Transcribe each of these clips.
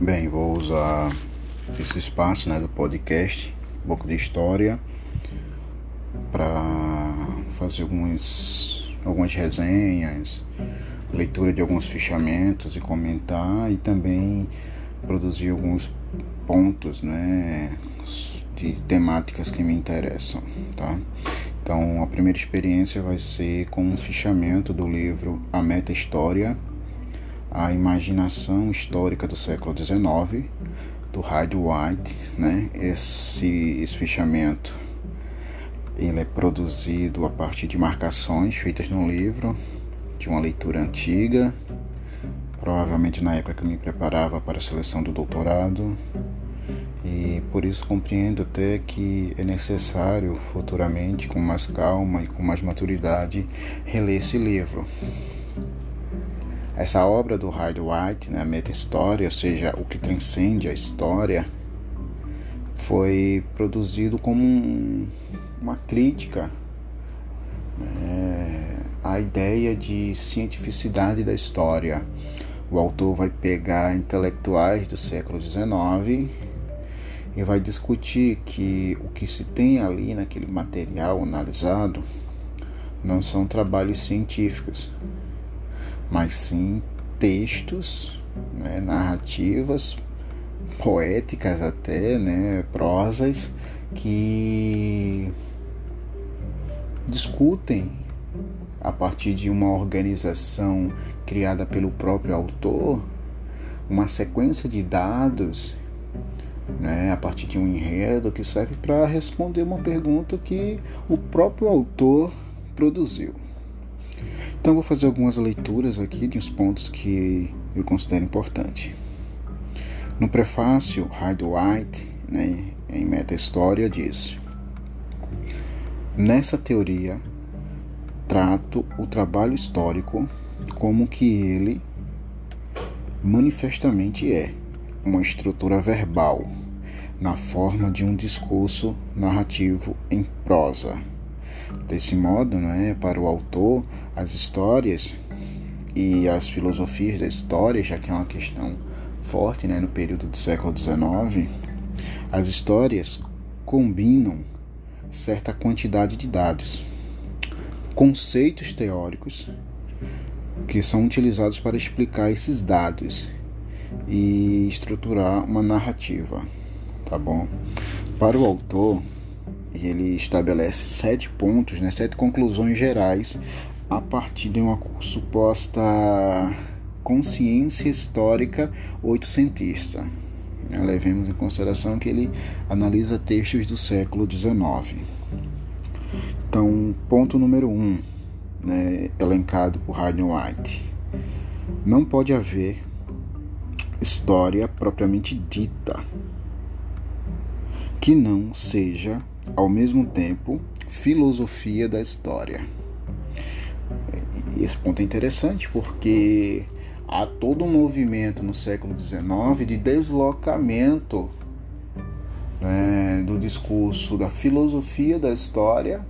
Bem, vou usar esse espaço né, do podcast, um pouco de história, para fazer alguns, algumas resenhas, leitura de alguns fichamentos e comentar, e também produzir alguns pontos né, de temáticas que me interessam. Tá? Então, a primeira experiência vai ser com um fichamento do livro A Meta História a imaginação histórica do século XIX, do Hyde White, né? Esse, esse fichamento ele é produzido a partir de marcações feitas no livro, de uma leitura antiga, provavelmente na época que eu me preparava para a seleção do doutorado, e por isso compreendo até que é necessário futuramente, com mais calma e com mais maturidade, reler esse livro. Essa obra do Hyde White, né, meta-história, ou seja, o que transcende a história, foi produzido como um, uma crítica é, à ideia de cientificidade da história. O autor vai pegar intelectuais do século XIX e vai discutir que o que se tem ali naquele material analisado não são trabalhos científicos, mas sim textos, né, narrativas, poéticas até, né, prosas que discutem a partir de uma organização criada pelo próprio autor, uma sequência de dados, né, a partir de um enredo que serve para responder uma pergunta que o próprio autor produziu. Então vou fazer algumas leituras aqui de uns pontos que eu considero importante. No prefácio, Hyde White, né, em Meta História, diz: Nessa teoria, trato o trabalho histórico como que ele manifestamente é uma estrutura verbal na forma de um discurso narrativo em prosa Desse modo, né, para o autor, as histórias e as filosofias da história, já que é uma questão forte né, no período do século XIX, as histórias combinam certa quantidade de dados, conceitos teóricos que são utilizados para explicar esses dados e estruturar uma narrativa, tá bom? Para o autor, ele estabelece sete pontos, né, sete conclusões gerais a partir de uma suposta consciência histórica oitocentista. Né, levemos em consideração que ele analisa textos do século XIX. Então, ponto número um, né, elencado por Hayden White: não pode haver história propriamente dita que não seja ao mesmo tempo, filosofia da história. E esse ponto é interessante porque há todo um movimento no século XIX de deslocamento né, do discurso da filosofia da história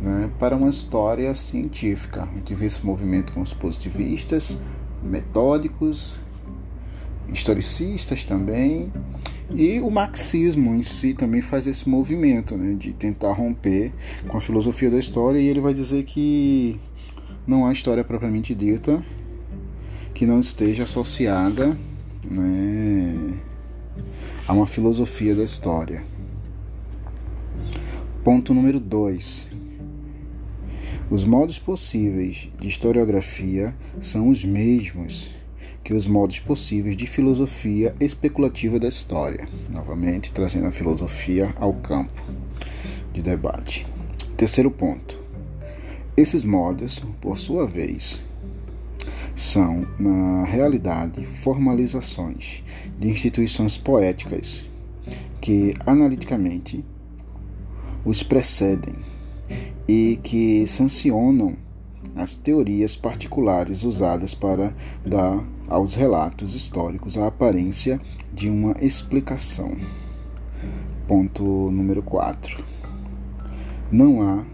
né, para uma história científica. A gente vê esse movimento com os positivistas, metódicos, historicistas também, e o marxismo em si também faz esse movimento né, de tentar romper com a filosofia da história, e ele vai dizer que não há história propriamente dita que não esteja associada né, a uma filosofia da história. Ponto número 2. Os modos possíveis de historiografia são os mesmos que os modos possíveis de filosofia especulativa da história, novamente trazendo a filosofia ao campo de debate. Terceiro ponto. Esses modos, por sua vez, são, na realidade, formalizações de instituições poéticas que, analiticamente, os precedem e que sancionam as teorias particulares usadas para dar aos relatos históricos a aparência de uma explicação. Ponto número 4. Não há,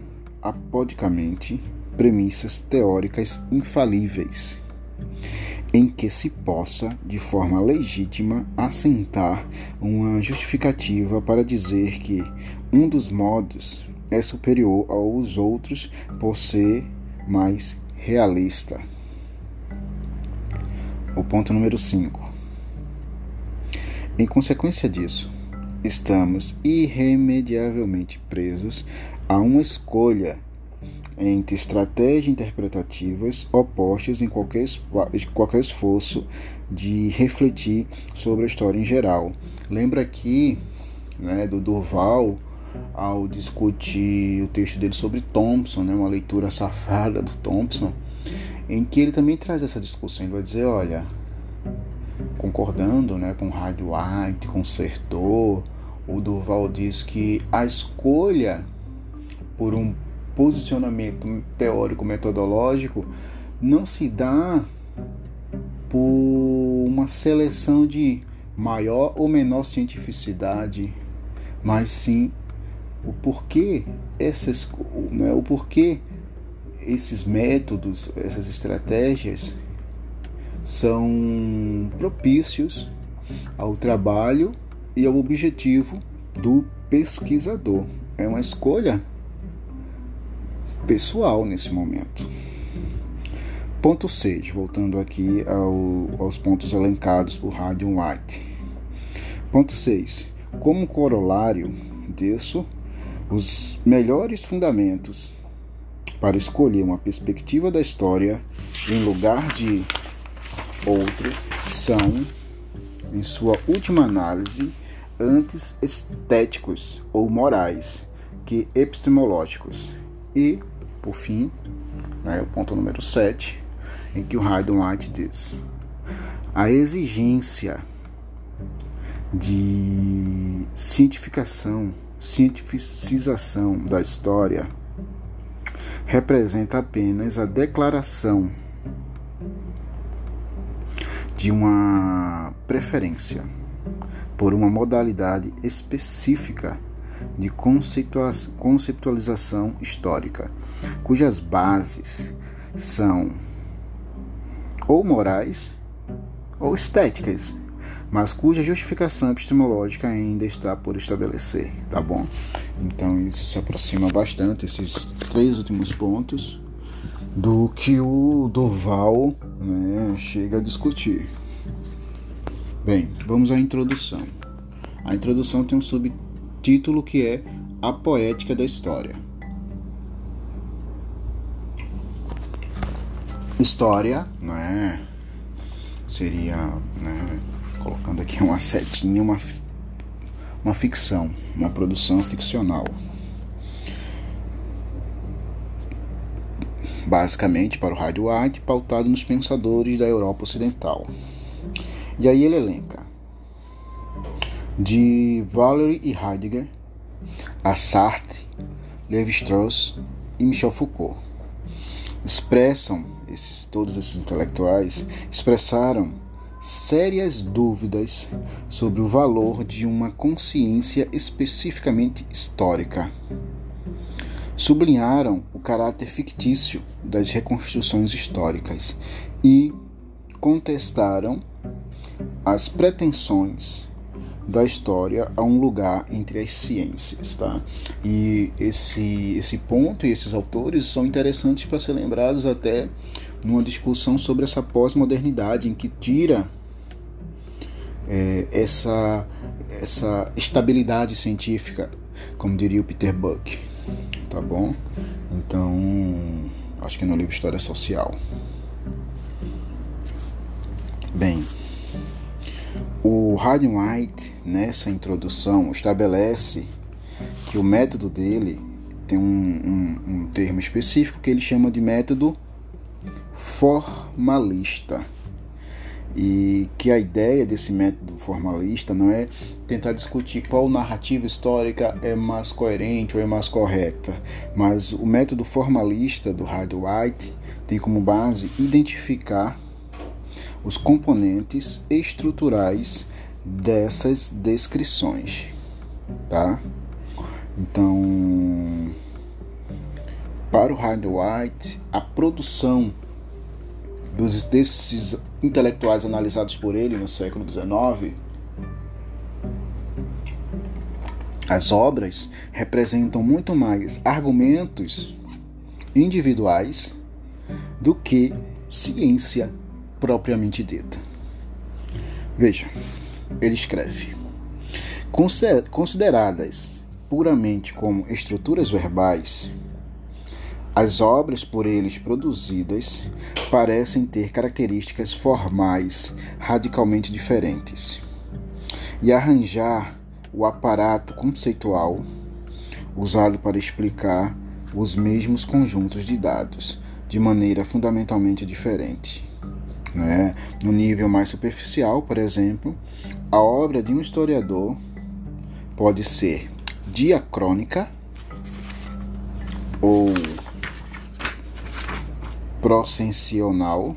apodicamente, premissas teóricas infalíveis. em que se possa, de forma legítima, assentar uma justificativa para dizer que um dos modos é superior aos outros por ser mais realista. Ponto número 5. Em consequência disso, estamos irremediavelmente presos a uma escolha entre estratégias interpretativas opostas em qualquer, qualquer esforço de refletir sobre a história em geral. Lembra aqui né, do Durval ao discutir o texto dele sobre Thompson, né, uma leitura safada do Thompson, em que ele também traz essa discussão. Ele vai dizer, olha, concordando né, com Hyde White, com Sertor, o Durval diz que a escolha por um posicionamento teórico metodológico não se dá por uma seleção de maior ou menor cientificidade, mas sim o porquê essas, né, o porquê esses métodos, essas estratégias são propícios ao trabalho e ao objetivo do pesquisador. É uma escolha pessoal nesse momento. Ponto 6, voltando aqui ao, aos pontos elencados por Radion White. Ponto 6. Como corolário disso, os melhores fundamentos para escolher uma perspectiva da história em lugar de outro são, em sua última análise, antes estéticos ou morais que epistemológicos. E por fim, né, o ponto número 7, em que o Haydn White diz: a exigência de cientificação, cientificização da história representa apenas a declaração de uma preferência por uma modalidade específica de conceitualização histórica, cujas bases são ou morais ou estéticas, mas cuja justificação epistemológica ainda está por estabelecer, tá bom? Então isso se aproxima bastante esses três últimos pontos do que o Doval né, chega a discutir. Bem, vamos à introdução. A introdução tem um subtítulo título que é A Poética da História. História, não é? Seria, né, colocando aqui uma setinha, uma, uma ficção, uma produção ficcional. Basicamente, para o Rádio White, pautado nos pensadores da Europa Ocidental. E aí ele elenca de Valery e Heidegger a Sartre, Levi-Strauss e Michel Foucault. Expressam esses todos esses intelectuais expressaram sérias dúvidas sobre o valor de uma consciência especificamente histórica. Sublinharam o caráter fictício das reconstruções históricas e contestaram as pretensões da história a um lugar entre as ciências, tá? E esse esse ponto e esses autores são interessantes para ser lembrados até numa discussão sobre essa pós-modernidade em que tira é, essa essa estabilidade científica, como diria o Peter Buck, tá bom? Então, acho que no livro História Social. Bem, o Hardy White, nessa introdução, estabelece que o método dele tem um, um, um termo específico que ele chama de método formalista. E que a ideia desse método formalista não é tentar discutir qual narrativa histórica é mais coerente ou é mais correta, mas o método formalista do Hardy White tem como base identificar os componentes estruturais dessas descrições, tá? Então, para o Hyde White, a produção dos, desses intelectuais analisados por ele no século XIX, as obras representam muito mais argumentos individuais do que ciência propriamente dita. Veja, ele escreve: consideradas puramente como estruturas verbais, as obras por eles produzidas parecem ter características formais radicalmente diferentes. E arranjar o aparato conceitual usado para explicar os mesmos conjuntos de dados de maneira fundamentalmente diferente. Né? No nível mais superficial, por exemplo, a obra de um historiador pode ser diacrônica ou procensional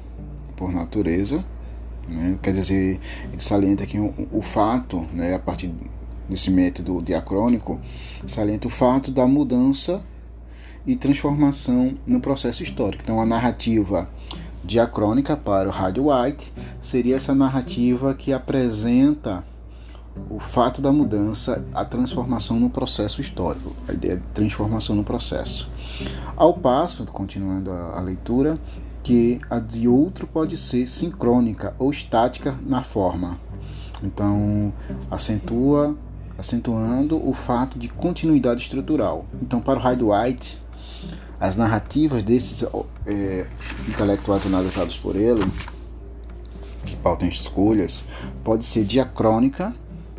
por natureza, né? quer dizer, ele salienta aqui o, o fato, né, a partir desse método diacrônico, salienta o fato da mudança e transformação no processo histórico. Então, a narrativa diacrônica para o Rádio White seria essa narrativa que apresenta o fato da mudança, a transformação no processo histórico, a ideia de transformação no processo. Ao passo, continuando a, a leitura, que a de outro pode ser sincrônica ou estática na forma. Então, acentua, acentuando o fato de continuidade estrutural. Então, para o Hyde White, as narrativas desses é, intelectuais analisados por ele, que pautam escolhas, pode ser diacrônica,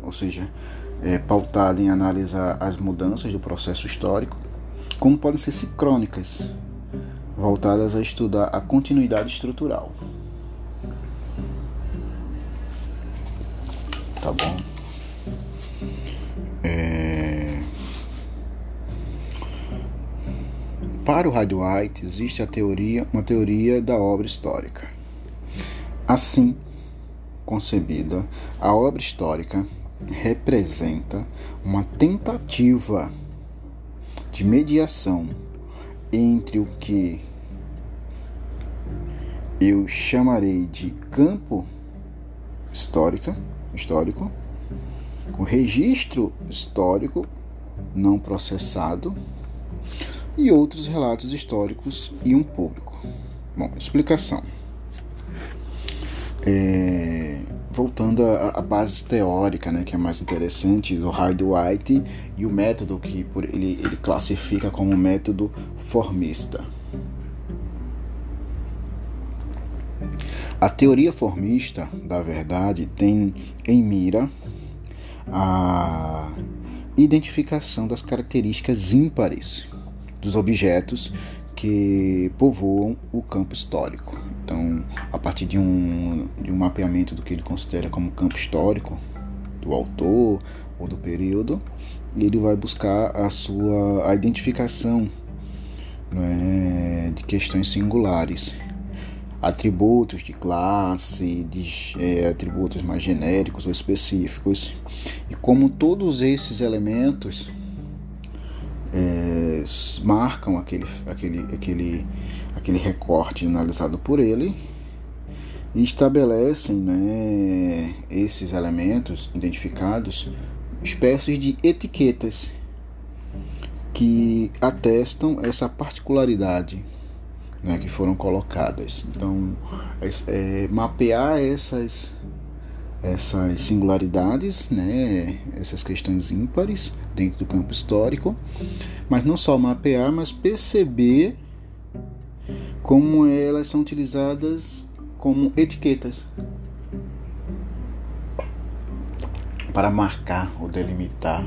ou seja, é, pautada em analisar as mudanças do processo histórico, como podem ser sincrônicas, voltadas a estudar a continuidade estrutural. Tá bom? É... Para o Rádio White existe a teoria, uma teoria da obra histórica. Assim concebida, a obra histórica representa uma tentativa de mediação entre o que eu chamarei de campo histórica, histórico, o registro histórico não processado e outros relatos históricos e um público. Bom, explicação. É, voltando à, base teórica, né, que é mais interessante, do Hyde White e o método que por, ele, ele classifica como método formista. A teoria formista da verdade tem em mira a identificação das características ímpares dos objetos que povoam o campo histórico. Então, a partir de um, de um mapeamento do que ele considera como campo histórico do autor ou do período, ele vai buscar a sua a identificação é, de questões singulares, atributos de classe, de é, atributos mais genéricos ou específicos, e como todos esses elementos é, marcam aquele, aquele, aquele, aquele recorte analisado por ele e estabelecem né, esses elementos identificados espécies de etiquetas que atestam essa particularidade né, que foram colocadas. Então, é, mapear essas essas singularidades, né, essas questões ímpares dentro do campo histórico, mas não só mapear, mas perceber como elas são utilizadas como etiquetas para marcar ou delimitar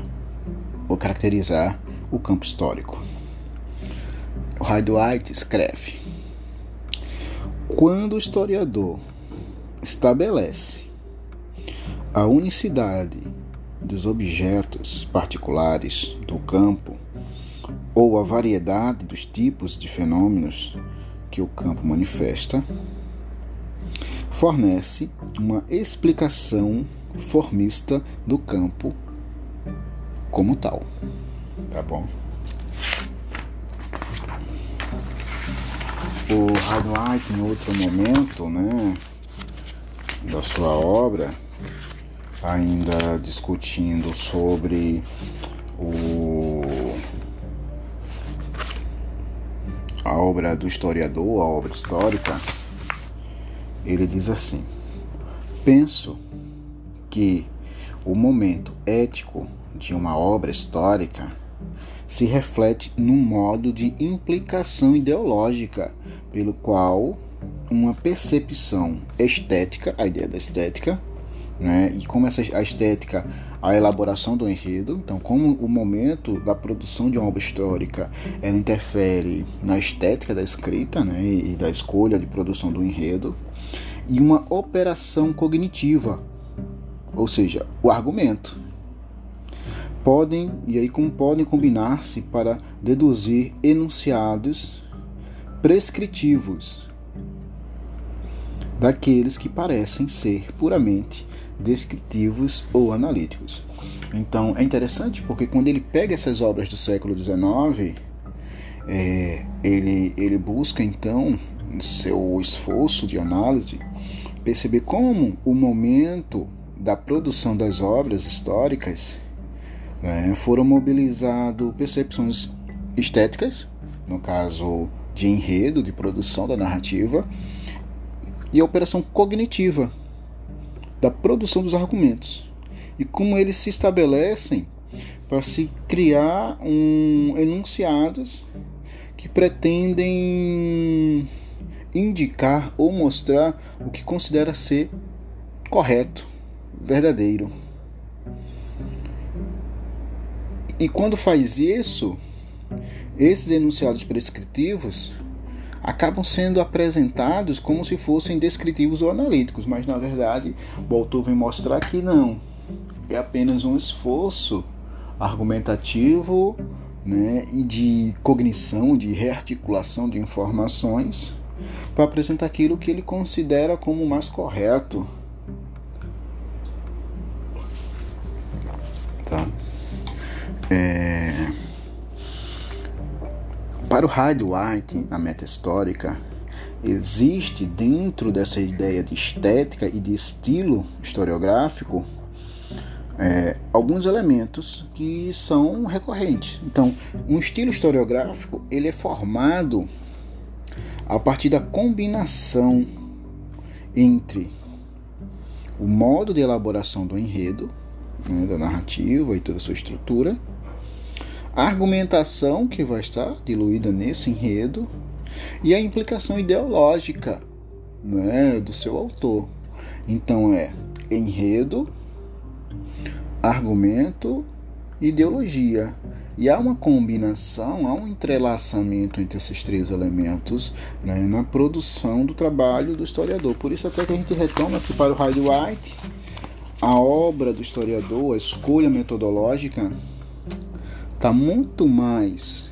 ou caracterizar o campo histórico. O Hyde White escreve: quando o historiador estabelece a unicidade dos objetos particulares do campo ou a variedade dos tipos de fenômenos que o campo manifesta fornece uma explicação formista do campo como tal. Tá bom? O Hardwhite, em outro momento, né, da sua obra, ainda discutindo sobre o a obra do historiador, a obra histórica, ele diz assim: Penso que o momento ético de uma obra histórica se reflete no modo de implicação ideológica pelo qual uma percepção estética, a ideia da estética, né? E como essa a estética, a elaboração do enredo, então como o momento da produção de uma obra histórica, ela interfere na estética da escrita, né? E da escolha de produção do enredo, e uma operação cognitiva, ou seja, o argumento. Podem e aí como podem combinar-se para deduzir enunciados prescritivos daqueles que parecem ser puramente descritivos ou analíticos. Então é interessante porque quando ele pega essas obras do século XIX, é, ele, ele busca então seu esforço de análise perceber como o momento da produção das obras históricas né, foram mobilizadas percepções estéticas, no caso de enredo, de produção da narrativa, e a operação cognitiva, da produção dos argumentos e como eles se estabelecem para se criar um enunciados que pretendem indicar ou mostrar o que considera ser correto, verdadeiro. E quando faz isso, esses enunciados prescritivos acabam sendo apresentados como se fossem descritivos ou analíticos, mas na verdade autor vem mostrar que não, é apenas um esforço argumentativo né, e de cognição, de rearticulação de informações para apresentar aquilo que ele considera como mais correto. Tá? É... Para o Hyde White, na meta histórica, existe dentro dessa ideia de estética e de estilo historiográfico é, alguns elementos que são recorrentes. Então, um estilo historiográfico ele é formado a partir da combinação entre o modo de elaboração do enredo, né, da narrativa e toda a sua estrutura, a argumentação que vai estar diluída nesse enredo e a implicação ideológica né, do seu autor. Então é enredo, argumento ideologia. E há uma combinação, há um entrelaçamento entre esses três elementos né, na produção do trabalho do historiador. Por isso até que a gente retoma aqui para o Hyde White a obra do historiador, a escolha metodológica está muito mais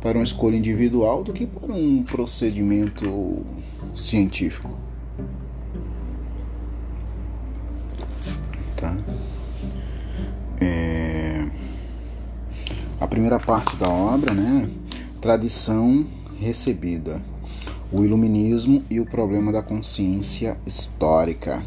para uma escolha individual do que para um procedimento científico. Tá? É... A primeira parte da obra, né? Tradição recebida. O iluminismo e o problema da consciência histórica.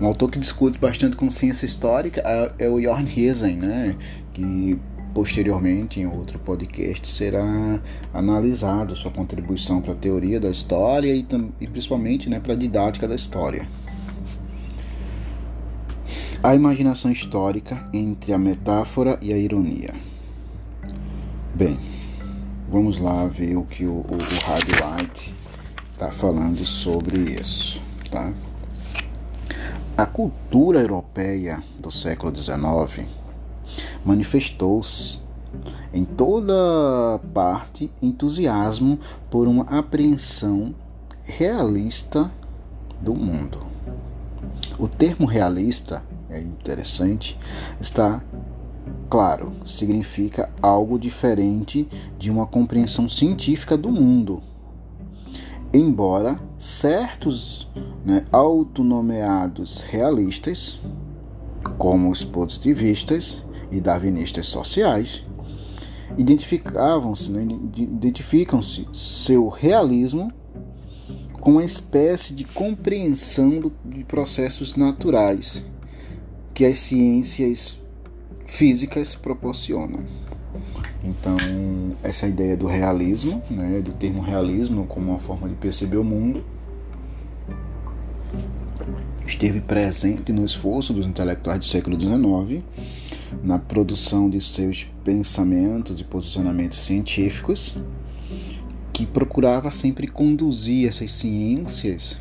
Um autor que discute bastante consciência histórica é, é o Jorn Hesen, né? que posteriormente em outro podcast será analisado sua contribuição para a teoria da história e, e principalmente né, para a didática da história. A imaginação histórica entre a metáfora e a ironia. Bem, vamos lá ver o que o, o, o White está falando sobre isso, tá? A cultura europeia do século XIX manifestou-se em toda parte entusiasmo por uma apreensão realista do mundo. O termo realista é interessante, está claro, significa algo diferente de uma compreensão científica do mundo embora certos né, autonomeados realistas, como os positivistas e darwinistas sociais, identificavam-se, né, identificam-se seu realismo com uma espécie de compreensão do, de processos naturais que as ciências físicas proporcionam. Então, essa ideia do realismo, né, do termo realismo como uma forma de perceber o mundo, esteve presente no esforço dos intelectuais do século XIX na produção de seus pensamentos e posicionamentos científicos, que procurava sempre conduzir essas ciências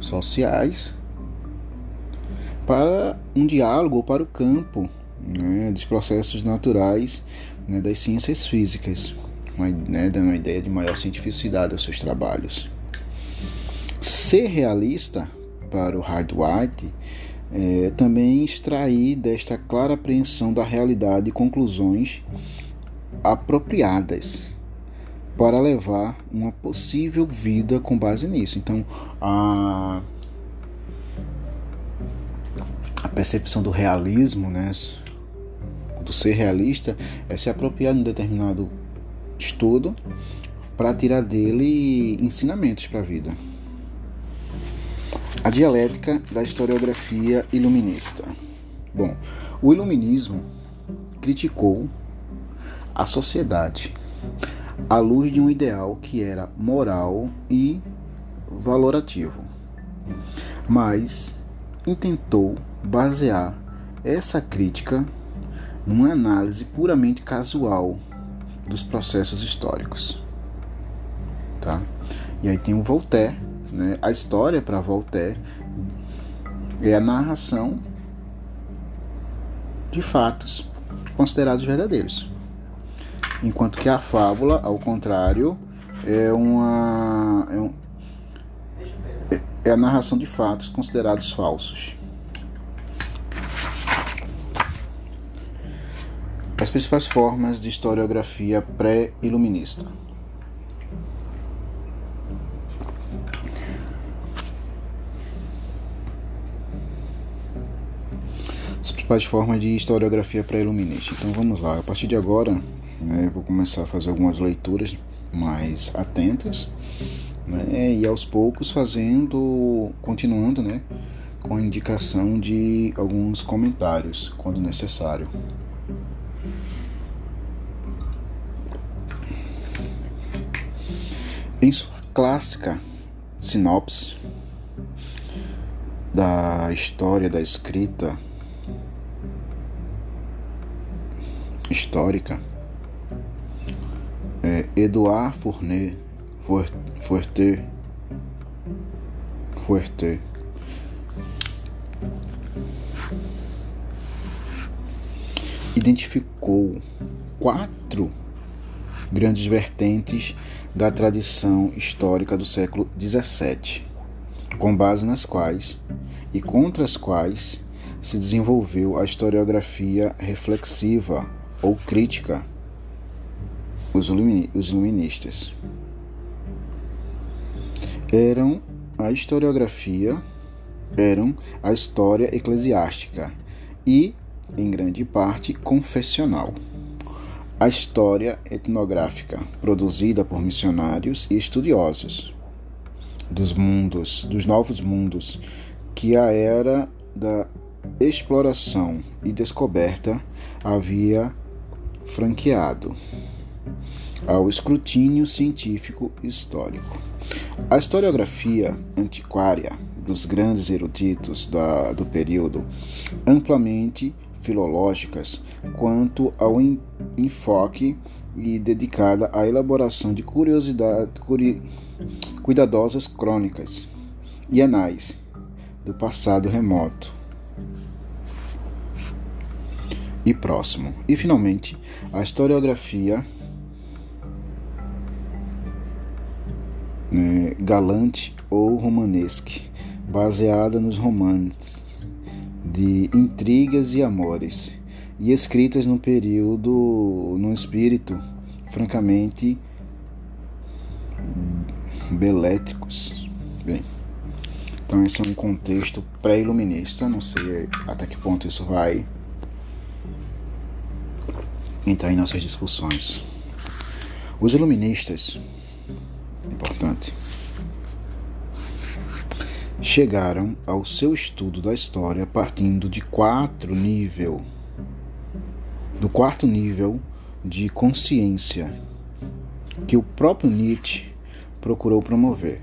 sociais para um diálogo ou para o campo né, dos processos naturais né, das ciências físicas, né, dando uma ideia de maior cientificidade aos seus trabalhos. Ser realista para o Hyde White é, também extrair desta clara apreensão da realidade conclusões apropriadas para levar uma possível vida com base nisso. Então, a, a percepção do realismo, né, do ser realista, é se apropriar de um determinado estudo para tirar dele ensinamentos para a vida. A dialética da historiografia iluminista. Bom, o iluminismo criticou a sociedade à luz de um ideal que era moral e valorativo, mas intentou basear essa crítica numa análise puramente casual dos processos históricos. Tá? E aí tem o Voltaire né? A história para Voltaire é a narração de fatos considerados verdadeiros, enquanto que a fábula, ao contrário, é uma é, um, é a narração de fatos considerados falsos. As principais formas de historiografia pré-iluminista. Principais formas de historiografia pré-iluminista. Então vamos lá, a partir de agora né, eu vou começar a fazer algumas leituras mais atentas né, e aos poucos fazendo, continuando né, com a indicação de alguns comentários quando necessário. Em sua clássica sinopse da história da escrita histórica. É, Edouard Fournet, Fuerte, Fuerte, identificou quatro grandes vertentes da tradição histórica do século XVII, com base nas quais e contra as quais se desenvolveu a historiografia reflexiva ou crítica os, iluministas. Eram a historiografia, eram a história eclesiástica e, em grande parte, confessional. A história etnográfica, produzida por missionários e estudiosos dos mundos, dos novos mundos, que a era da exploração e descoberta havia franqueado ao escrutínio científico histórico. A historiografia antiquária dos grandes eruditos da, do período, amplamente filológicas quanto ao enfoque e dedicada à elaboração de curiosidade, curi, cuidadosas crônicas e anais do passado remoto e próximo. E finalmente, a historiografia né, galante ou romanesque, baseada nos romances de intrigas e amores, e escritas num período, num espírito francamente belétricos. Bem, então esse é um contexto pré-iluminista, não sei até que ponto isso vai entrar em nossas discussões. Os iluministas, importante, chegaram ao seu estudo da história partindo de quatro nível do quarto nível de consciência que o próprio Nietzsche procurou promover.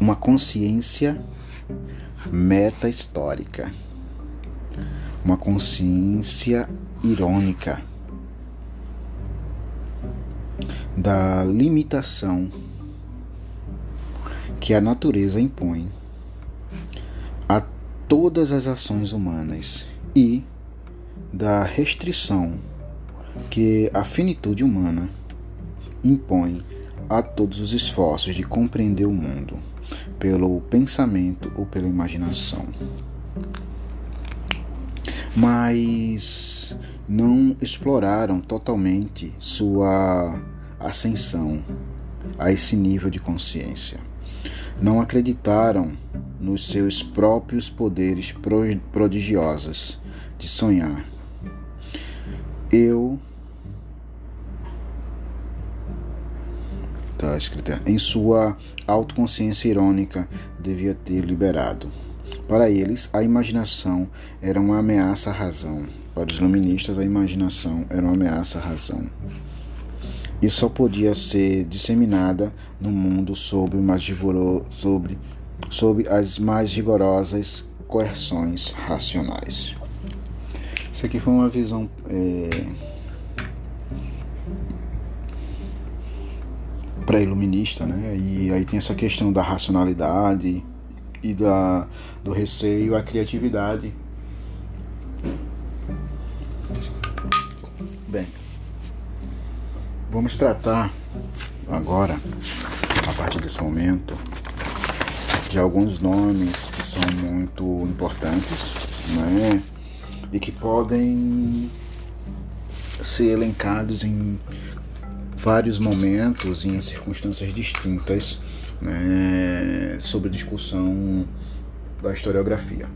Uma consciência meta-histórica, uma consciência irônica da limitação que a natureza impõe a todas as ações humanas e da restrição que a finitude humana impõe a todos os esforços de compreender o mundo pelo pensamento ou pela imaginação. Mas não exploraram totalmente sua ascensão a esse nível de consciência não acreditaram nos seus próprios poderes prodigiosos de sonhar. Eu tá escrito em sua autoconsciência irônica devia ter liberado. Para eles, a imaginação era uma ameaça à razão. Para os iluministas, a imaginação era uma ameaça à razão e só podia ser disseminada no mundo sob, sobre, sob as mais rigorosas coerções racionais. Isso aqui foi uma visão é, pré-iluminista, né? E aí tem essa questão da racionalidade e da, do receio à criatividade. Bem. Vamos tratar agora, a partir desse momento, de alguns nomes que são muito importantes, né? E que podem ser elencados em vários momentos e em circunstâncias distintas né, sobre a discussão da historiografia.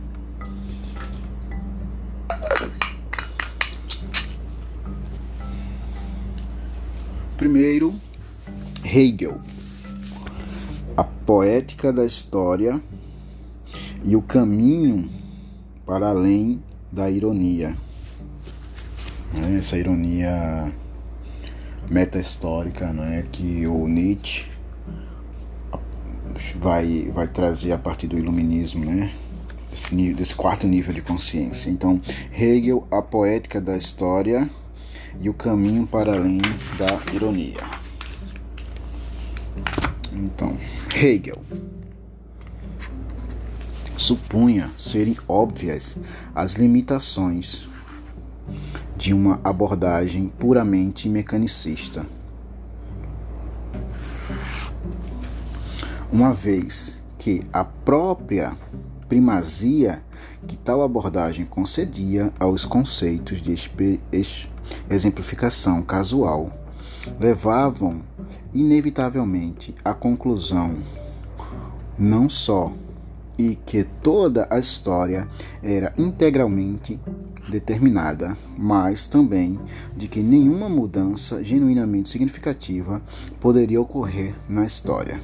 Primeiro, Hegel, a poética da história e o caminho para além da ironia. Né, essa ironia meta-histórica né, que o Nietzsche vai, vai trazer a partir do iluminismo, né? Desse, desse quarto nível de consciência. Então, Hegel, a poética da história e o caminho para além da ironia. Então, Hegel supunha serem óbvias as limitações de uma abordagem puramente mecanicista. Uma vez que a própria primazia que tal abordagem concedia aos conceitos de exemplificação casual levavam inevitavelmente à conclusão não só e que toda a história era integralmente determinada, mas também de que nenhuma mudança genuinamente significativa poderia ocorrer na história,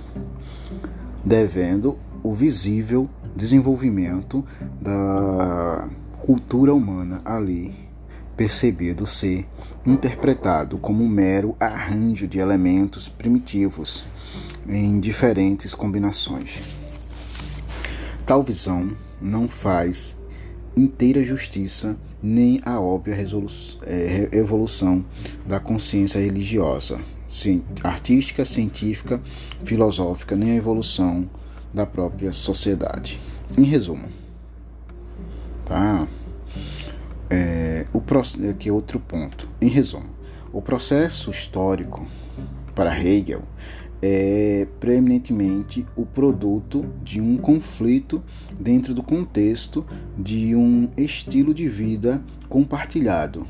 devendo o visível desenvolvimento da cultura humana ali percebido ser interpretado como um mero arranjo de elementos primitivos em diferentes combinações. Tal visão não faz inteira justiça nem a óbvia é, evolução da consciência religiosa, artística, científica, filosófica, nem a evolução da própria sociedade. Em resumo, tá? É, o, aqui é outro ponto. Em resumo, o processo histórico para Hegel é preeminentemente o produto de um conflito dentro do contexto de um estilo de vida compartilhado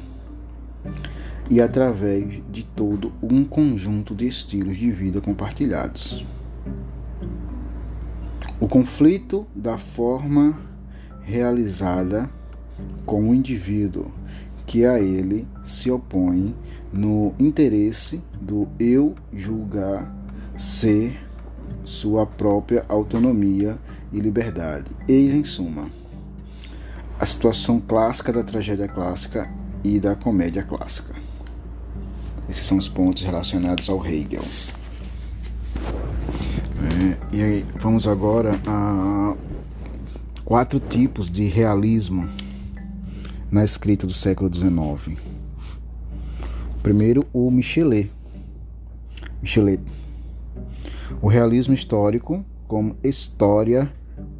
e através de todo um conjunto de estilos de vida compartilhados. O conflito da forma realizada com o indivíduo que a ele se opõe no interesse do eu julgar ser sua própria autonomia e liberdade. Eis, em suma, a situação clássica da tragédia clássica e da comédia clássica. Esses são os pontos relacionados ao Hegel. É, e aí, vamos agora a quatro tipos de realismo na escrita do século XIX. Primeiro, o Michelet. Michelet. O realismo histórico como história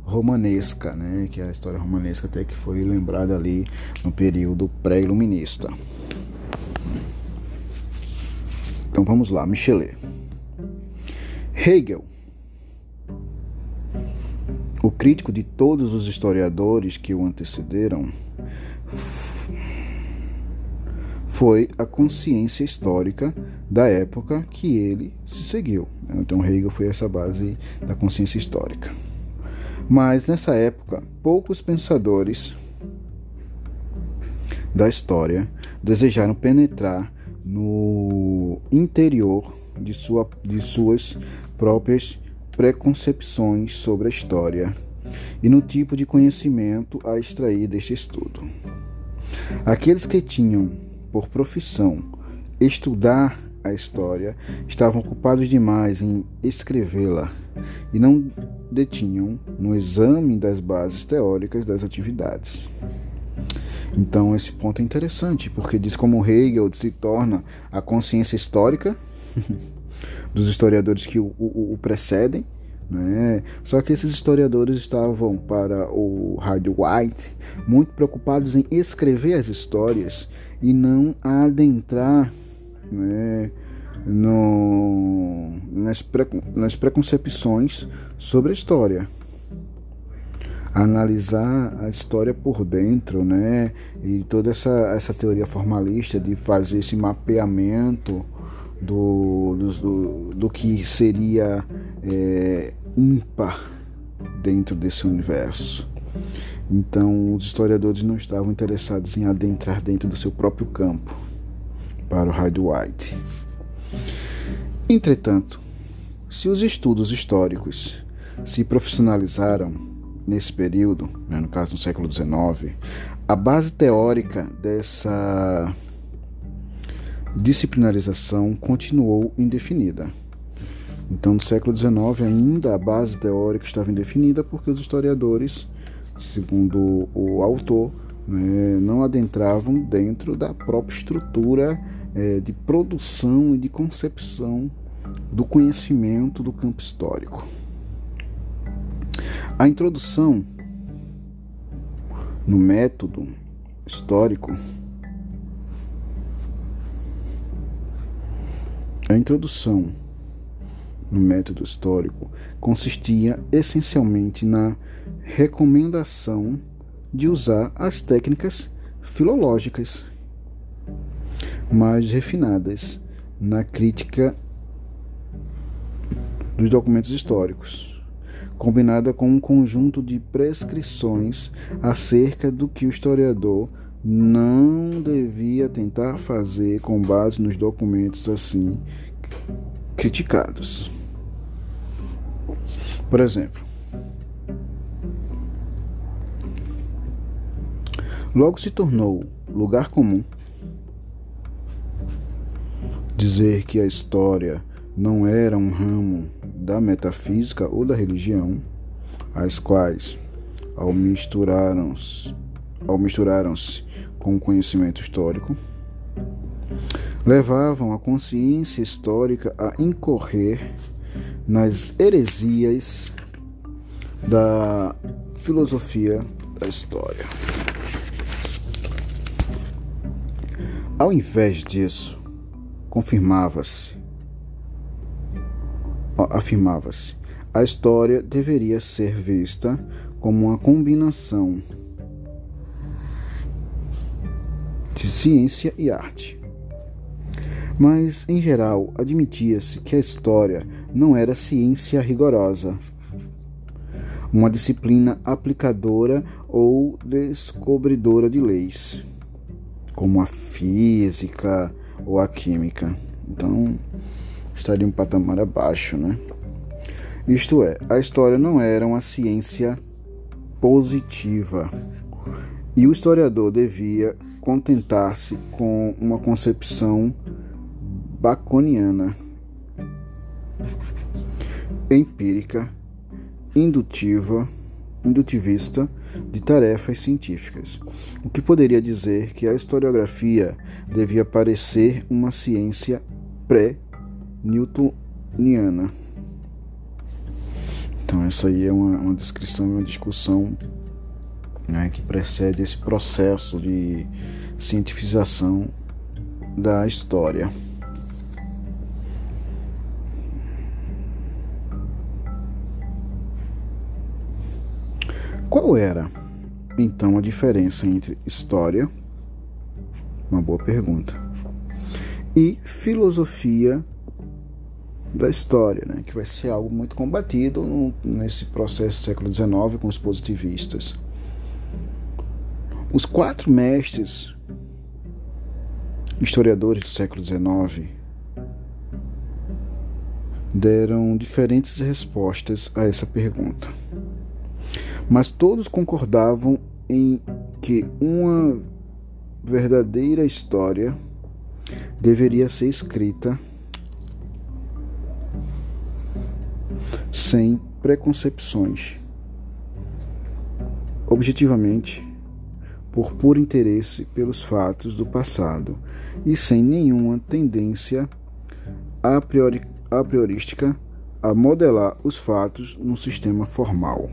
romanesca, né? que é a história romanesca até que foi lembrada ali no período pré-iluminista. Então vamos lá, Michelet. Hegel, o crítico de todos os historiadores que o antecederam, foi a consciência histórica da época que ele se seguiu. Então Hegel foi essa base da consciência histórica. Mas nessa época, poucos pensadores da história desejaram penetrar no interior de, sua, de suas próprias preconcepções sobre a história e no tipo de conhecimento a extrair deste estudo. Aqueles que tinham por profissão estudar a história estavam ocupados demais em escrevê-la e não detinham no exame das bases teóricas das atividades. Então, esse ponto é interessante, porque diz como Hegel se torna a consciência histórica dos historiadores que o, o, o precedem. Né? Só que esses historiadores estavam, para o Hyde White, muito preocupados em escrever as histórias e não adentrar né, no, nas, pre, nas preconcepções sobre a história analisar a história por dentro, né? E toda essa, essa teoria formalista de fazer esse mapeamento do, do, do, que seria é, ímpar dentro desse universo. Então, os historiadores não estavam interessados em adentrar dentro do seu próprio campo para o Hyde White. Entretanto, se os estudos históricos se profissionalizaram nesse período, né, no caso do século XIX, a base teórica dessa disciplinarização continuou indefinida. Então, no século XIX, ainda a base teórica estava indefinida porque os historiadores, segundo o autor, né, não adentravam dentro da própria estrutura é, de produção e de concepção do conhecimento do campo histórico. A introdução no método histórico a introdução no método histórico consistia essencialmente na recomendação de usar as técnicas filológicas mais refinadas na crítica dos documentos históricos combinada com um conjunto de prescrições acerca do que o historiador não devia tentar fazer com base nos documentos assim criticados. Por exemplo, logo se tornou lugar comum dizer que a história não era um ramo da metafísica ou da religião, as quais, ao misturaram-se ao misturaram-se com o conhecimento histórico, levavam a consciência histórica a incorrer nas heresias da filosofia da história. Ao invés disso, confirmava-se afirmava-se, a história deveria ser vista como uma combinação de ciência e arte. Mas, em geral, admitia-se que a história não era ciência rigorosa. uma disciplina aplicadora ou descobridora de leis, como a física ou a química. Então, estaria um patamar abaixo, né? Isto é, a história não era uma ciência positiva. E o historiador devia contentar-se com uma concepção baconiana, empírica, indutiva, indutivista de tarefas científicas, o que poderia dizer que a historiografia devia parecer uma ciência pré-newtoniana. Então, essa aí é uma, uma descrição e uma discussão né, que precede esse processo de cientificação da história. Qual era então a diferença entre história, uma boa pergunta, e filosofia da história, né, que vai ser algo muito combatido no, nesse processo do século XIX com os positivistas. Os quatro mestres historiadores do século XIX deram diferentes respostas a essa pergunta mas todos concordavam em que uma verdadeira história deveria ser escrita sem preconcepções, objetivamente, por puro interesse pelos fatos do passado e sem nenhuma tendência a, priori, a priorística a modelar os fatos num sistema formal.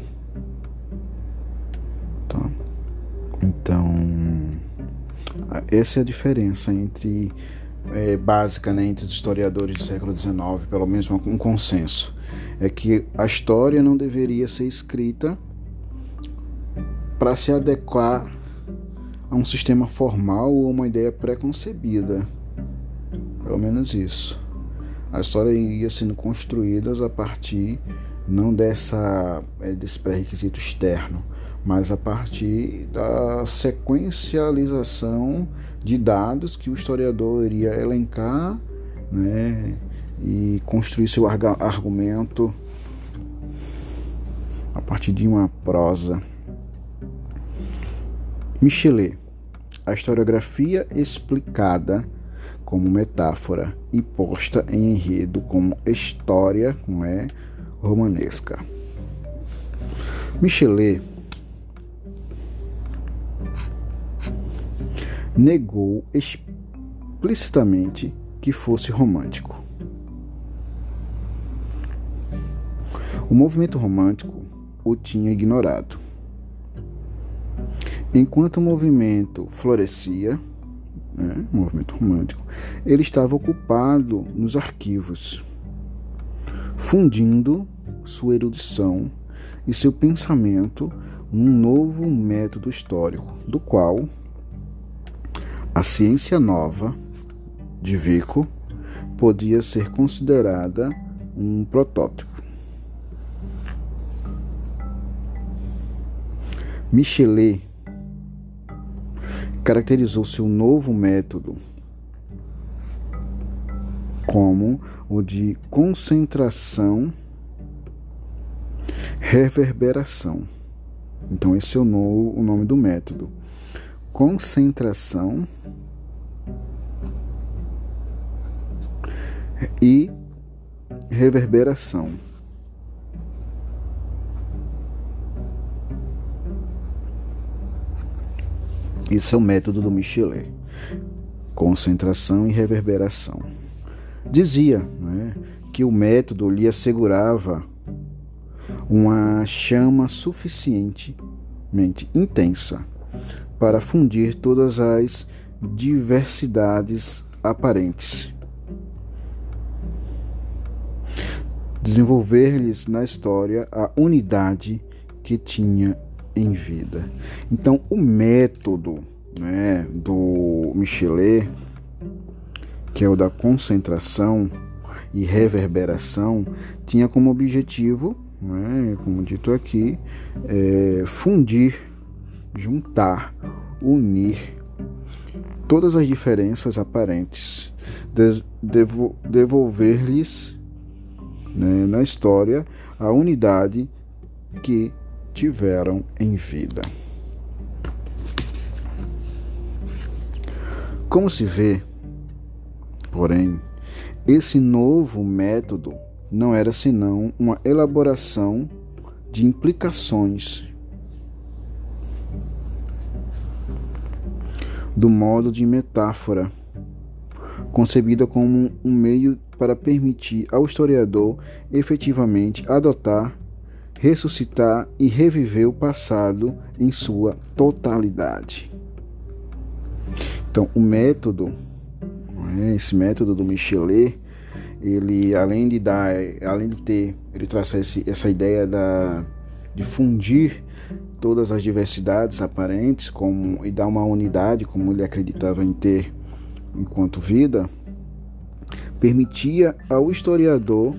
Tá? Então, essa é a diferença entre é, básica né, entre os historiadores do século XIX, pelo menos um consenso, é que a história não deveria ser escrita para se adequar a um sistema formal ou uma ideia pré-concebida. Pelo menos isso. A história iria sendo construída a partir não dessa, é, desse pré-requisito externo, mas a partir da sequencialização de dados que o historiador iria elencar né, e construir seu argumento a partir de uma prosa. Michelet, a historiografia explicada como metáfora e posta em enredo como história, não é romanesca. Michelet negou explicitamente que fosse romântico. O movimento romântico o tinha ignorado. Enquanto o movimento florescia, né, o movimento romântico, ele estava ocupado nos arquivos, fundindo sua erudição e seu pensamento num novo método histórico, do qual a ciência nova de Vico podia ser considerada um protótipo. Michelet caracterizou seu novo método como o de concentração reverberação. Então esse é o, no, o nome do método concentração e reverberação. Esse é o método do Michelet. Concentração e reverberação. Dizia né, que o método lhe assegurava uma chama suficientemente intensa para fundir todas as diversidades aparentes. Desenvolver-lhes na história a unidade que tinha em vida. Então, o método né, do Michelet, que é o da concentração e reverberação, tinha como objetivo né, como dito aqui, é fundir, juntar, unir todas as diferenças aparentes, devolver-lhes né, na história a unidade que tiveram em vida. Como se vê, porém, esse novo método não era senão uma elaboração de implicações do modo de metáfora, concebida como um meio para permitir ao historiador efetivamente adotar, ressuscitar e reviver o passado em sua totalidade. Então, o método, né, esse método do Michelet, ele além de dar, além de ter, ele traz esse, essa ideia da, de fundir todas as diversidades aparentes como, e dar uma unidade, como ele acreditava em ter enquanto vida, permitia ao historiador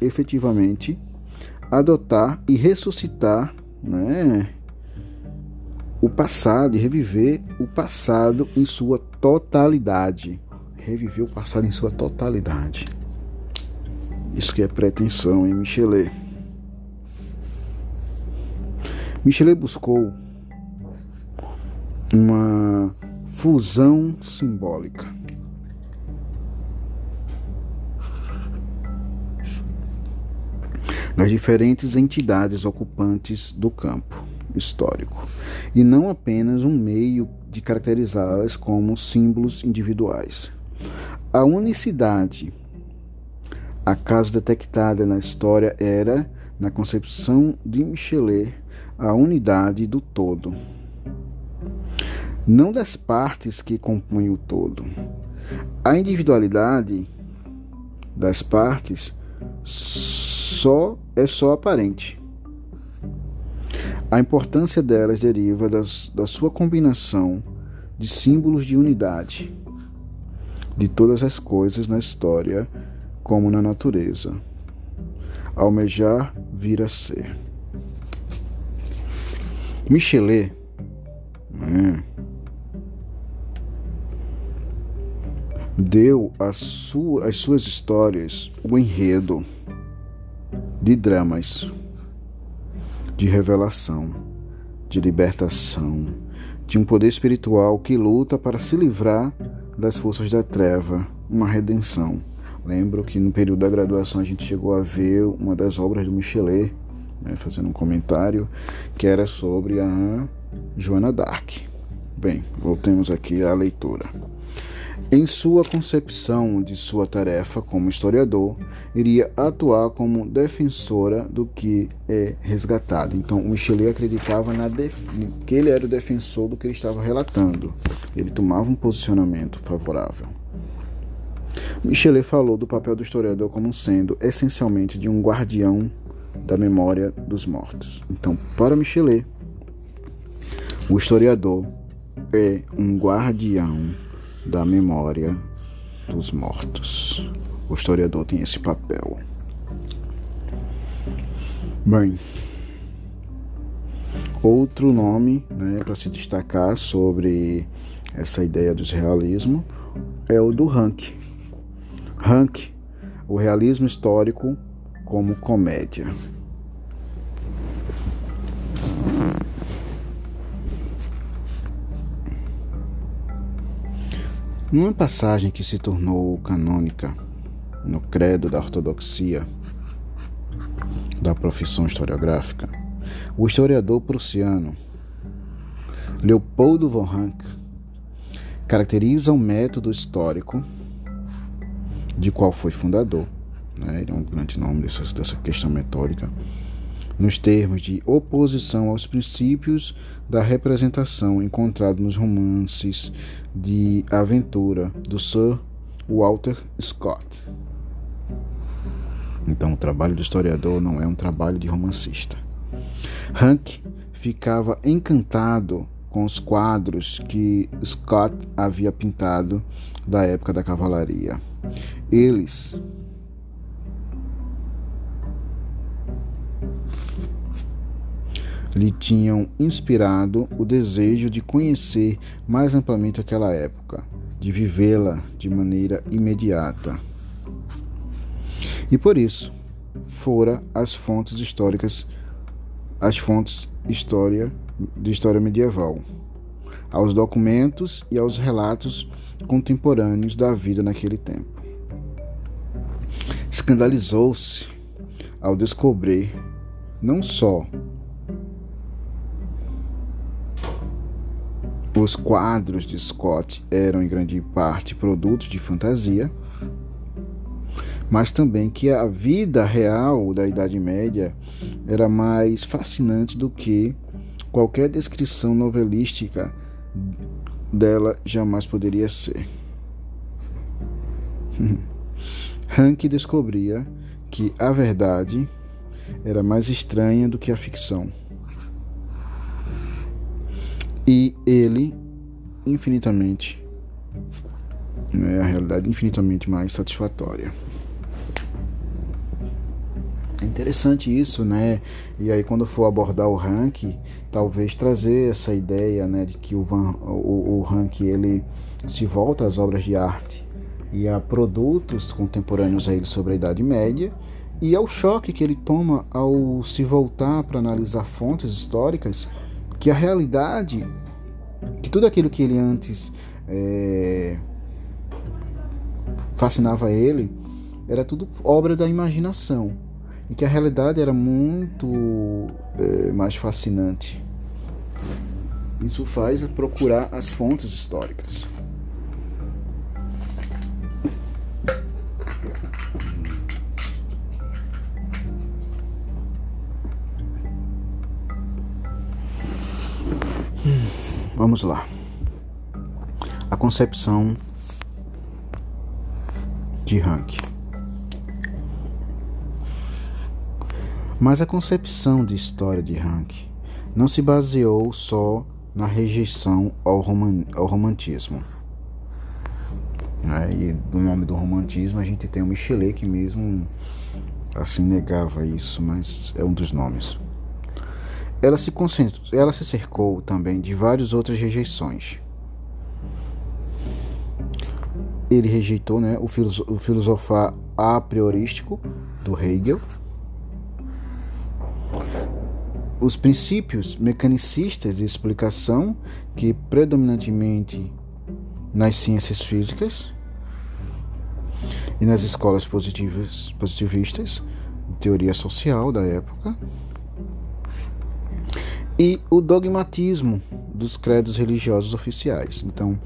efetivamente adotar e ressuscitar né, o passado e reviver o passado em sua totalidade. Reviver o passado em sua totalidade. Isso que é pretensão em Michelet. Michelet buscou uma fusão simbólica. Das diferentes entidades ocupantes do campo histórico, e não apenas um meio de caracterizá-las como símbolos individuais. A unicidade, acaso detectada na história, era, na concepção de Michelet, a unidade do todo, não das partes que compõem o todo. A individualidade das partes só é só aparente a importância delas deriva das, da sua combinação de símbolos de unidade de todas as coisas na história como na natureza. Almejar vir a ser. Michelet né, deu às sua, suas histórias o enredo de dramas de revelação, de libertação, de um poder espiritual que luta para se livrar das forças da treva, uma redenção. Lembro que no período da graduação a gente chegou a ver uma das obras do Michelet, né, fazendo um comentário, que era sobre a Joana d'Arc. Bem, voltemos aqui à leitura. Em sua concepção de sua tarefa como historiador, iria atuar como defensora do que é resgatado. Então, o Michelet acreditava que ele era o defensor do que ele estava relatando. Ele tomava um posicionamento favorável. Michelet falou do papel do historiador como sendo essencialmente de um guardião da memória dos mortos. Então, para Michelet, o historiador é um guardião da memória dos mortos. O historiador tem esse papel. Bem, outro nome né, para se destacar sobre essa ideia do realismo é o do Rank. Rank, o realismo histórico como comédia. Numa passagem que se tornou canônica no credo da ortodoxia da profissão historiográfica, o historiador prussiano Leopoldo von Ranke caracteriza o método histórico de qual foi fundador. Né? Ele é um grande nome dessa, dessa questão metódica nos termos de oposição aos princípios da representação encontrado nos romances de aventura do Sir Walter Scott. Então, o trabalho do historiador não é um trabalho de romancista. Hank ficava encantado com os quadros que Scott havia pintado da época da cavalaria. Eles lhe tinham inspirado o desejo de conhecer mais amplamente aquela época, de vivê-la de maneira imediata. E por isso, fora as fontes históricas, as fontes história de história medieval, aos documentos e aos relatos contemporâneos da vida naquele tempo. Escandalizou-se ao descobrir não só os quadros de Scott eram em grande parte produtos de fantasia, mas também que a vida real da Idade Média era mais fascinante do que qualquer descrição novelística dela jamais poderia ser. Hank descobria que a verdade era mais estranha do que a ficção. E ele, infinitamente, é a realidade infinitamente mais satisfatória. É interessante isso, né? E aí quando for abordar o Rank, talvez trazer essa ideia, né, de que o, Van, o, o ele se volta às obras de arte e a produtos contemporâneos a ele sobre a Idade Média e ao choque que ele toma ao se voltar para analisar fontes históricas que a realidade, que tudo aquilo que ele antes é, fascinava ele, era tudo obra da imaginação e que a realidade era muito é, mais fascinante. Isso faz procurar as fontes históricas. Vamos lá. A concepção de Rank. Mas a concepção de história de Rank não se baseou só na rejeição ao, roman ao romantismo. É, e no nome do romantismo a gente tem o Michelet que mesmo assim negava isso, mas é um dos nomes. Ela se, ela se cercou também de várias outras rejeições. Ele rejeitou né, o, o filosofar a priorístico do Hegel, os princípios mecanicistas de explicação que predominantemente nas ciências físicas e nas escolas positivistas, teoria social da época, e o dogmatismo dos credos religiosos oficiais. Então,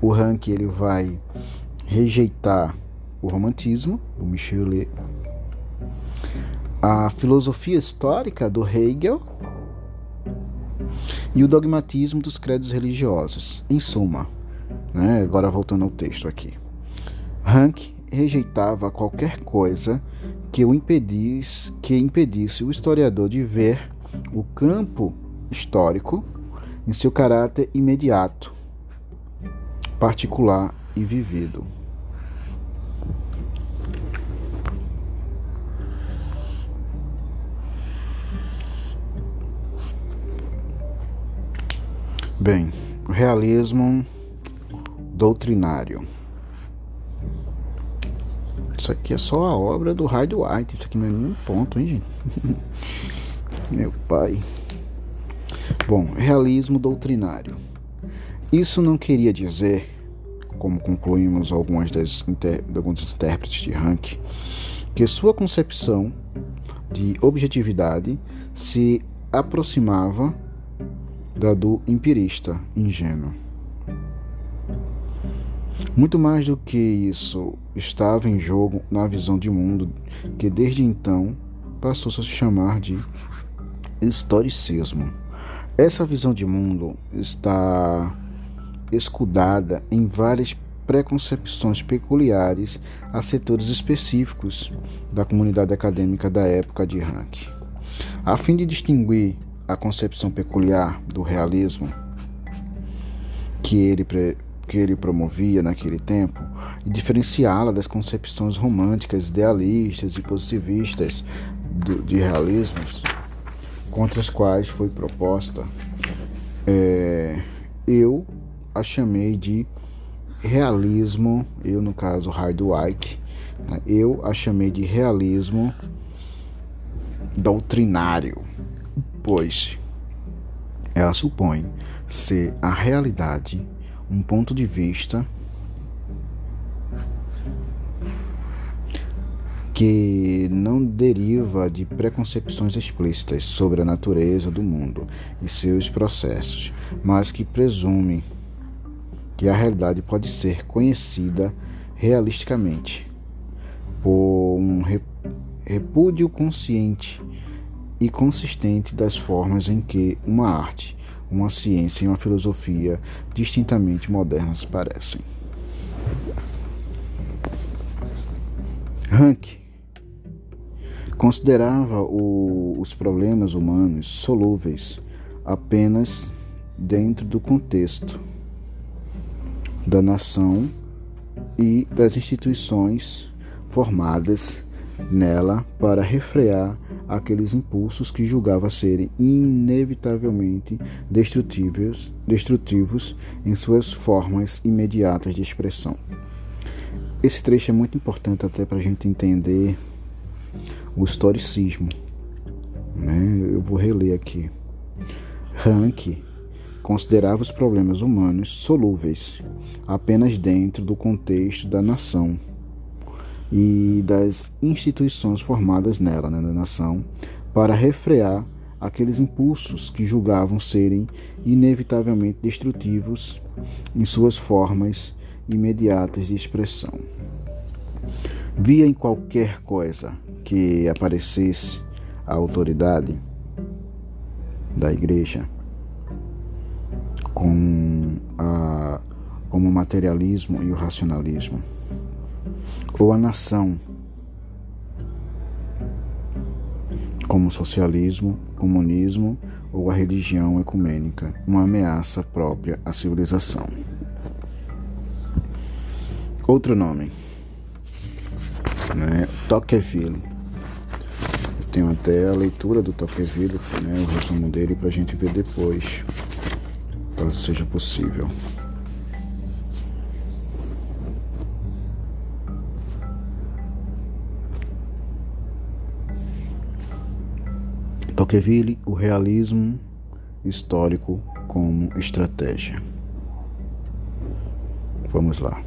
o Rank ele vai rejeitar o romantismo, o Michelet, a filosofia histórica do Hegel e o dogmatismo dos credos religiosos. Em suma, né, agora voltando ao texto aqui, Rank rejeitava qualquer coisa que o impedisse, que impedisse o historiador de ver o campo histórico em seu caráter imediato, particular e vivido. Bem, realismo doutrinário. Isso aqui é só a obra do Hyde White. Isso aqui não é nenhum ponto, hein, gente? Meu pai. Bom, realismo doutrinário. Isso não queria dizer, como concluímos algumas das inter, alguns intérpretes de Rank, que sua concepção de objetividade se aproximava da do empirista ingênuo. Muito mais do que isso estava em jogo na visão de mundo que desde então passou a se chamar de historicismo. Essa visão de mundo está escudada em várias preconcepções peculiares a setores específicos da comunidade acadêmica da época de Rank. A fim de distinguir a concepção peculiar do realismo que ele, que ele promovia naquele tempo e diferenciá-la das concepções românticas, idealistas e positivistas de realismos, contra as quais foi proposta, é, eu a chamei de realismo, eu no caso Hard White, né, eu a chamei de realismo doutrinário, pois ela supõe ser a realidade um ponto de vista que não deriva de preconcepções explícitas sobre a natureza do mundo e seus processos, mas que presume que a realidade pode ser conhecida realisticamente por um repúdio consciente e consistente das formas em que uma arte, uma ciência e uma filosofia distintamente modernas parecem. Rank considerava o, os problemas humanos solúveis apenas dentro do contexto da nação e das instituições formadas nela para refrear aqueles impulsos que julgava serem inevitavelmente destrutivos, destrutivos em suas formas imediatas de expressão. Esse trecho é muito importante até para a gente entender o historicismo. Né? Eu vou reler aqui. Rank considerava os problemas humanos solúveis apenas dentro do contexto da nação e das instituições formadas nela, né, da nação, para refrear aqueles impulsos que julgavam serem inevitavelmente destrutivos em suas formas imediatas de expressão. Via em qualquer coisa que aparecesse a autoridade da igreja com a, como o materialismo e o racionalismo, ou a nação como o socialismo, comunismo ou a religião ecumênica, uma ameaça própria à civilização. Outro nome, né? Tocqueville tenho até a leitura do Tocqueville, né, o resumo dele para a gente ver depois, caso seja possível. Tocqueville, o realismo histórico como estratégia. Vamos lá.